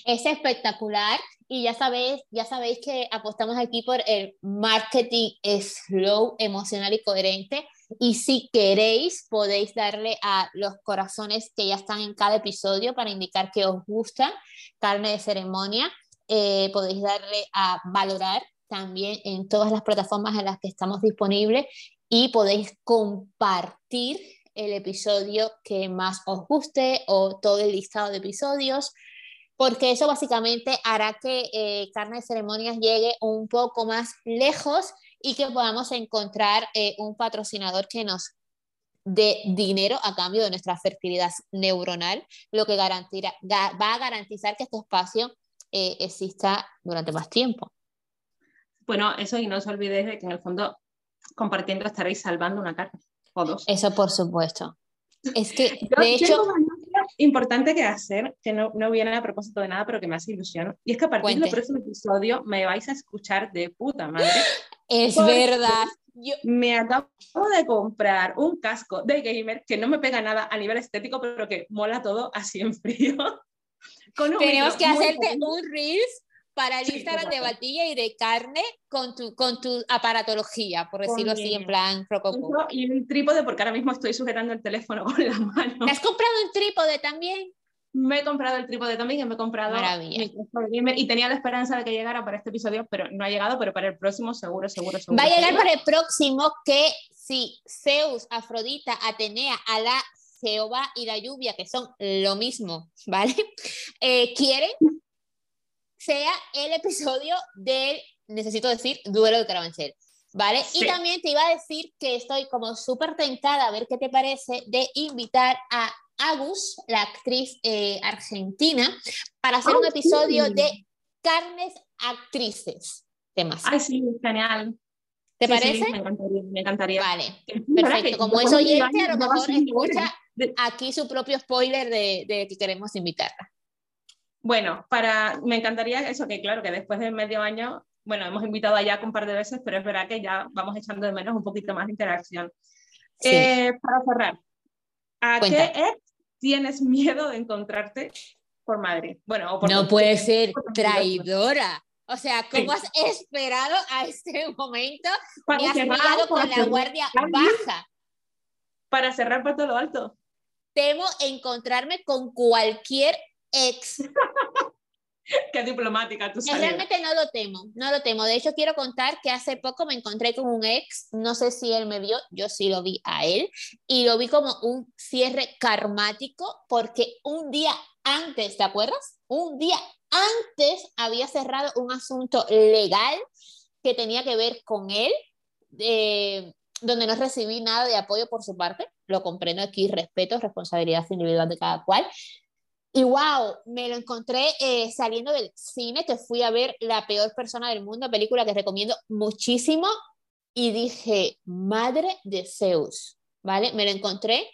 Es espectacular y ya sabéis, ya sabéis que apostamos aquí por el marketing slow, emocional y coherente. Y si queréis, podéis darle a los corazones que ya están en cada episodio para indicar que os gusta carne de ceremonia. Eh, podéis darle a valorar también en todas las plataformas en las que estamos disponibles y podéis compartir el episodio que más os guste o todo el listado de episodios porque eso básicamente hará que eh, Carne de Ceremonias llegue un poco más lejos y que podamos encontrar eh, un patrocinador que nos dé dinero a cambio de nuestra fertilidad neuronal, lo que garantirá, va a garantizar que este espacio eh, exista durante más tiempo. Bueno, eso y no os olvidéis de que en el fondo compartiendo estaréis salvando una carne o dos. Eso por supuesto. Es que, de hecho, importante que hacer, que no, no viene a propósito de nada, pero que me hace ilusión. Y es que a partir Cuente. del próximo episodio me vais a escuchar de puta madre. es verdad. Yo, Me acabo de comprar un casco de gamer que no me pega nada a nivel estético, pero que mola todo así en frío. Tenemos que hacerte un Reels para el Sí, Instagram de. Batilla y de Carne con tu, con tu aparatología, por decirlo así, en plan rococó. Y un trípode, porque ahora mismo estoy sujetando el teléfono con la mano. ¿Te has comprado un trípode también? Me he comprado el trípode también y me he comprado gamer y tenía la esperanza de que llegara para este episodio, pero no ha llegado, pero para el próximo seguro, seguro, seguro. Va a llegar para el próximo que si Zeus, Afrodita, Atenea, Alá, Jehová y la lluvia, que son lo mismo, ¿vale? Eh, quieren, sea el episodio del, necesito decir, duelo de Carabanchel, ¿vale? Y Sí. también te iba a decir que estoy como súper tentada, a ver qué te parece, de invitar a Agus, la actriz eh, argentina, para hacer Ah, un episodio sí. de carnes actrices. Temas. Ay, sí, genial. ¿Te Sí, sí, parece? me encantaría, me encantaría. Vale, sí, perfecto. Como es oyente, a lo mejor escucha aquí su propio spoiler de, de que queremos invitarla. Bueno, para, me encantaría eso, que claro, que después de medio año, bueno, hemos invitado a Jack un par de veces, pero es verdad que ya vamos echando de menos un poquito más de interacción. Sí. Eh, para cerrar, ¿a Cuenta. qué ex tienes miedo de encontrarte por Madrid? Bueno, o por no puede ser traidora. O sea, ¿cómo Sí. has esperado a este momento? Para Me has pillado con la guardia baja. Para cerrar por todo lo alto. Temo encontrarme con cualquier ex. Qué diplomática Eh, salida. Realmente no lo temo, no lo temo. De hecho, quiero contar que hace poco me encontré con un ex, no sé si él me vio, yo sí lo vi a él, y lo vi como un cierre karmático, porque un día antes, ¿te acuerdas? Un día antes había cerrado un asunto legal que tenía que ver con él, eh, donde no recibí nada de apoyo por su parte, lo comprendo aquí, respeto, responsabilidad individual de cada cual, y wow, me lo encontré eh, saliendo del cine, que fui a ver La peor persona del mundo, película que recomiendo muchísimo, y dije, madre de Zeus, ¿vale? Me lo encontré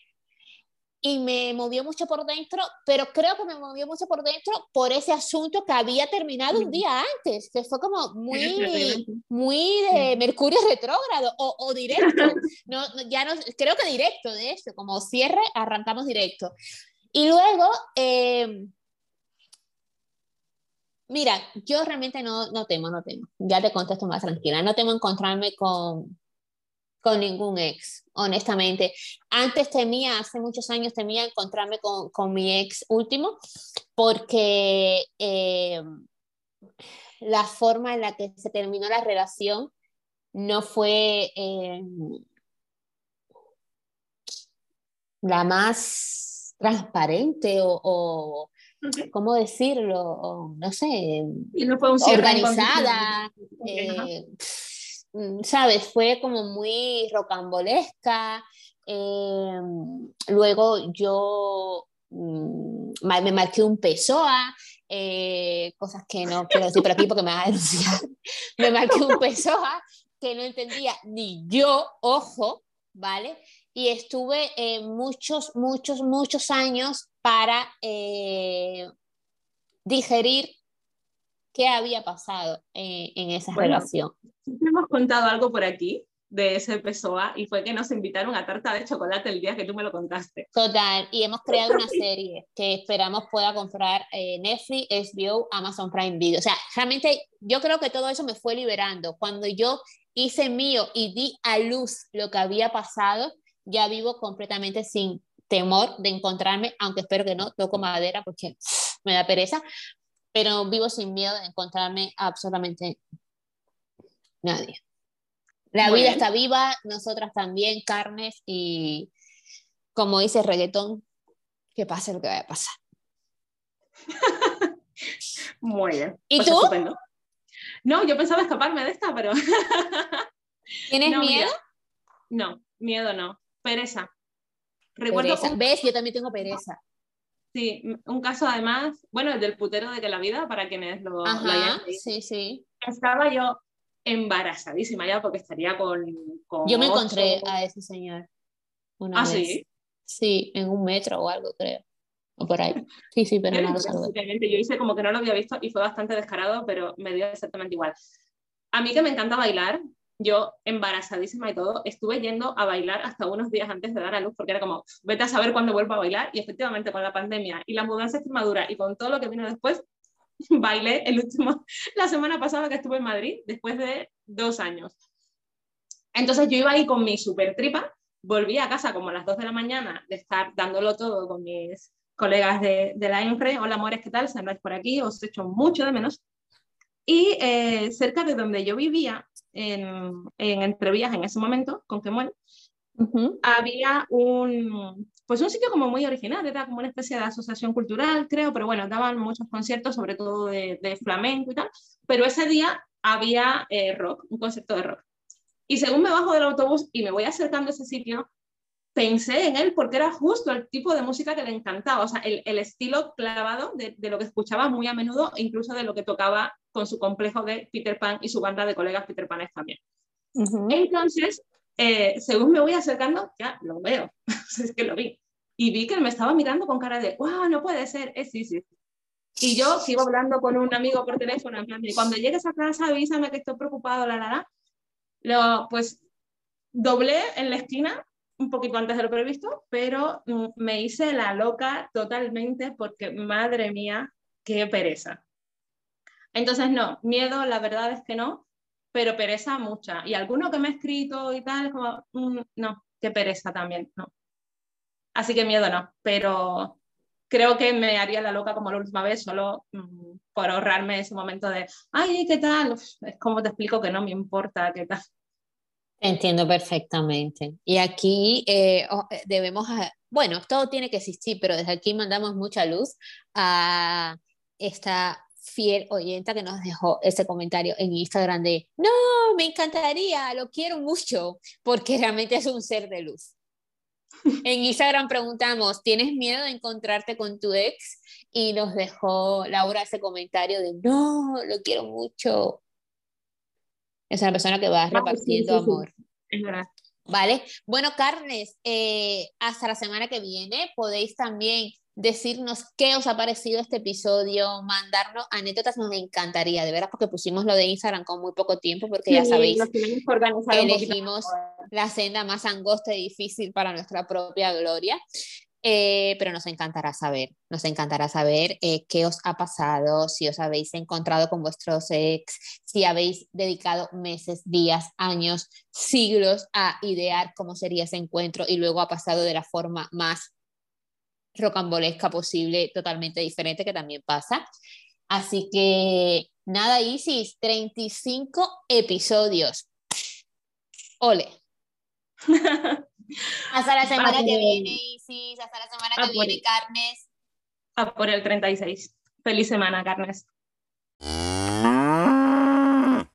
y me movió mucho por dentro, pero creo que me movió mucho por dentro por ese asunto que había terminado un día antes, que fue como muy, muy de Mercurio retrógrado o, o directo. No, no, ya no, creo que directo, de hecho, como cierre, arrancamos directo. Y luego, eh, mira, yo realmente no, no temo, no temo. Ya te contesto más tranquila. No temo encontrarme con, con ningún ex, honestamente. Antes temía, hace muchos años temía encontrarme con, con mi ex último, porque eh, la forma en la que se terminó la relación no fue eh, la más transparente o, o ¿cómo decirlo? O, no sé, Y no fue un organizada. eh, pff, ¿Sabes? Fue como muy rocambolesca. eh, luego yo mm, me marqué un PSOA, eh, cosas que no quiero decir por aquí porque me van a denunciar. Me marqué un PSOA que no entendía ni yo, ojo, ¿vale? Y estuve eh, muchos, muchos, muchos años para eh, digerir qué había pasado eh, en esa Bueno. relación. Hemos contado algo por aquí de ese PSOA y fue que nos invitaron a tarta de chocolate el día que tú me lo contaste. Total, y hemos creado una serie que esperamos pueda comprar eh, Netflix, HBO, Amazon Prime Video. O sea, realmente yo creo que todo eso me fue liberando. Cuando yo hice mío y di a luz lo que había pasado, ya vivo completamente sin temor de encontrarme, aunque espero que no, toco madera porque me da pereza, pero vivo sin miedo de encontrarme absolutamente nadie. La Muy vida bien. está viva, nosotras también, carnes, y como dice reggaetón, que pase lo que vaya a pasar. Muy bien. ¿Y Pues tú? estupendo. No, yo pensaba escaparme de esta, pero ¿Tienes no, miedo? mira. no, miedo no. Pereza. Recuerdo Pereza. un, ¿Ves? Yo también tengo pereza. sí, un caso además, bueno, el del putero de que la vida, para quienes lo, lo hayan Ajá, sí, sí. Estaba yo embarazadísima ya porque estaría con, con Yo me ocho- encontré a ese señor una Ah, vez. sí. Sí, en un metro o algo, creo. O por ahí. Sí, sí, pero no lo Yo hice como que no lo había visto y fue bastante descarado, pero me dio exactamente igual. A mí que me encanta bailar, yo embarazadísima y todo, estuve yendo a bailar hasta unos días antes de dar a luz porque era como, vete a saber cuándo vuelvo a bailar y efectivamente con la pandemia y la mudanza a Extremadura y con todo lo que vino después, bailé el último, la semana pasada que estuve en Madrid, después de dos años. Entonces yo iba ahí con mi super tripa, volví a casa como a las 2 de la mañana de estar dándolo todo con mis colegas de, de la INFRE. Hola amores, ¿qué tal? Andáis por aquí, os echo mucho de menos. Y eh, cerca de donde yo vivía, en, en Entrevías en ese momento, con Quemuel, había un, pues un sitio como muy original, era como una especie de asociación cultural, creo, pero bueno, daban muchos conciertos, sobre todo de, de flamenco y tal, pero ese día había eh, rock, un concepto de rock. Y según me bajo del autobús y me voy acercando a ese sitio, pensé en él porque era justo el tipo de música que le encantaba, o sea, el, el estilo clavado de, de, lo que escuchaba muy a menudo, e incluso de lo que tocaba con su complejo de Peter Pan y su banda de colegas Peter Panes también. Entonces, eh, según me voy acercando, ya lo veo, es que lo vi. Y vi que él me estaba mirando con cara de, wow, no puede ser, es sí, sí. Y yo sigo hablando con un amigo por teléfono, en plan, cuando llegues a casa avísame que estoy preocupado, la, la, la lo, pues doblé en la esquina un poquito antes de lo previsto, pero mm, me hice la loca totalmente porque, madre mía, qué pereza. Entonces, no, miedo, la verdad es que no, pero pereza mucha. Y alguno que me ha escrito y tal, como, mm, no, qué pereza también, no. Así que miedo no, pero creo que me haría la loca como la última vez, solo mm, por ahorrarme ese momento de, ay, ¿qué tal? es como te explico que no me importa, ¿qué tal? Entiendo perfectamente. Y aquí eh, eh, debemos, bueno, todo tiene que existir, pero desde aquí mandamos mucha luz a esta fiel oyenta que nos dejó ese comentario en Instagram de, no, me encantaría, lo quiero mucho, porque realmente es un ser de luz. En Instagram preguntamos, ¿tienes miedo de encontrarte con tu ex? Y nos dejó Laura ese comentario de, no, lo quiero mucho. Es una persona que va repartiendo amor. Es verdad. Vale. Bueno, Carnes, eh, hasta la semana que viene podéis también decirnos qué os ha parecido este episodio, mandarnos anécdotas, nos encantaría, de veras, porque pusimos lo de Instagram con muy poco tiempo, porque ya sabéis, elegimos la senda más angosta y difícil para nuestra propia gloria. Eh, pero nos encantará saber, nos encantará saber eh, qué os ha pasado, si os habéis encontrado con vuestros ex, si habéis dedicado meses, días, años, siglos a idear cómo sería ese encuentro y luego ha pasado de la forma más rocambolesca posible, totalmente diferente, que también pasa. Así que nada, Isis, 35 episodios. Ole. hasta la semana que viene, Isis, hasta la semana que viene, Carnes. A por el 36. Feliz semana, Carnes.